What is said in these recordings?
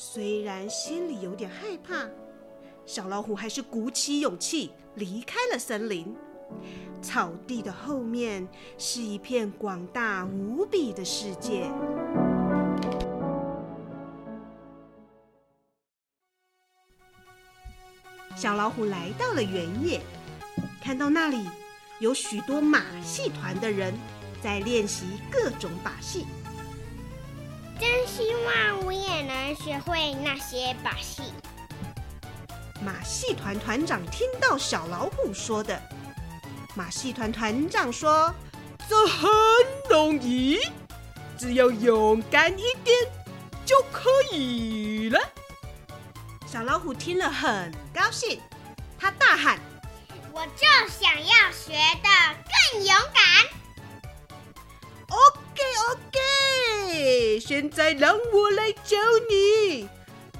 虽然心里有点害怕，小老虎还是鼓起勇气离开了森林。草地的后面是一片广大无比的世界。小老虎来到了原野，看到那里有许多马戏团的人在练习各种把戏。真希望我也能学会那些把戏。马戏团团长听到小老虎说的。马戏团团长说：“这很容易，只要勇敢一点就可以了。”小老虎听了很高兴，他大喊：“我就想要学的更勇现在让我来教你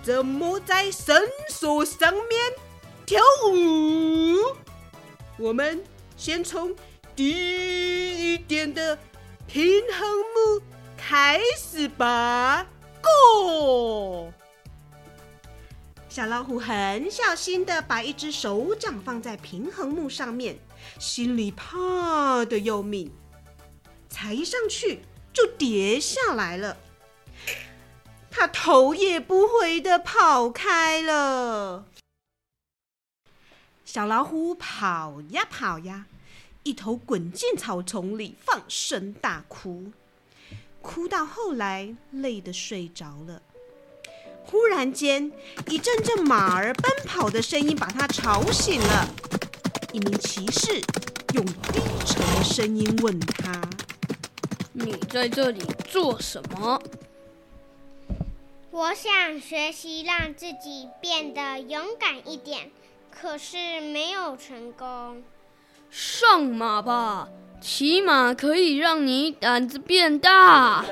怎么在绳索上面跳舞。”我们。先从低一点的平衡木开始吧，Go！小老虎很小心的把一只手掌放在平衡木上面，心里怕的要命，踩上去就跌下来了。头也不回的跑开了。小老虎跑呀跑呀，一头滚进草丛里，放声大哭，哭到后来累得睡着了。忽然间，一阵阵马儿奔跑的声音把他吵醒了。一名骑士用低沉的声音问他：“你在这里做什么？”“我想学习让自己变得勇敢一点。”可是没有成功。上马吧，骑马可以让你胆子变大。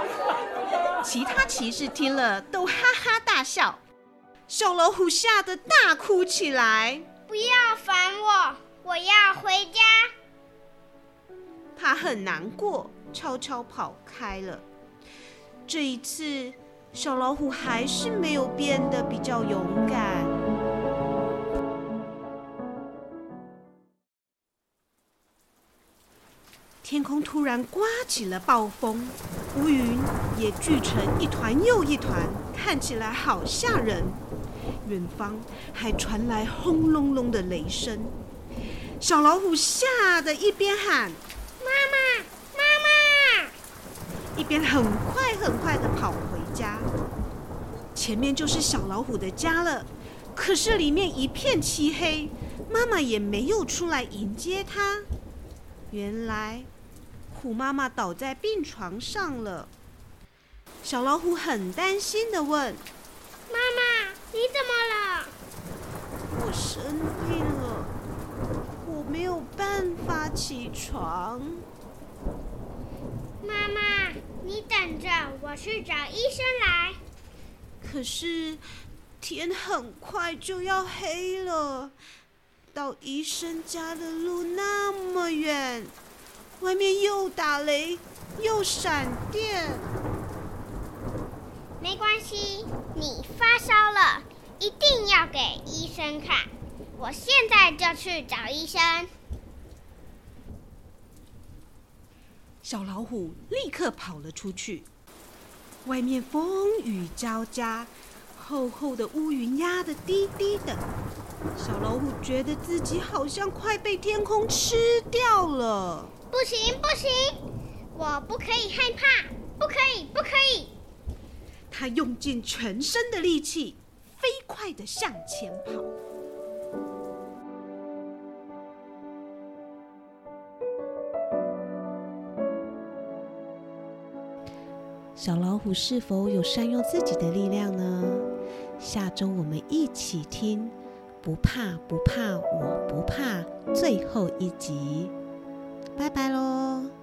其他骑士听了都哈哈大笑，小老虎吓得大哭起来。不要烦我，我要回家。他很难过，悄悄跑开了。这一次，小老虎还是没有变得比较勇敢。天空突然刮起了暴风，乌云也聚成一团又一团，看起来好吓人。远方还传来轰隆隆的雷声，小老虎吓得一边喊“妈妈，妈妈”，一边很快很快的。前面就是小老虎的家了，可是里面一片漆黑，妈妈也没有出来迎接它。原来。虎妈妈倒在病床上了，小老虎很担心的问：“妈妈，你怎么了？”“我生病了，我没有办法起床。”“妈妈，你等着，我去找医生来。”“可是天很快就要黑了，到医生家的路那么远。”外面又打雷又闪电，没关系，你发烧了，一定要给医生看。我现在就去找医生。小老虎立刻跑了出去，外面风雨交加，厚厚的乌云压得低低的。小老虎觉得自己好像快被天空吃掉了。不行不行，我不可以害怕，不可以不可以！他用尽全身的力气，飞快的向前跑。小老虎是否有善用自己的力量呢？下周我们一起听，不怕不怕，我不怕，最后一集。拜拜喽。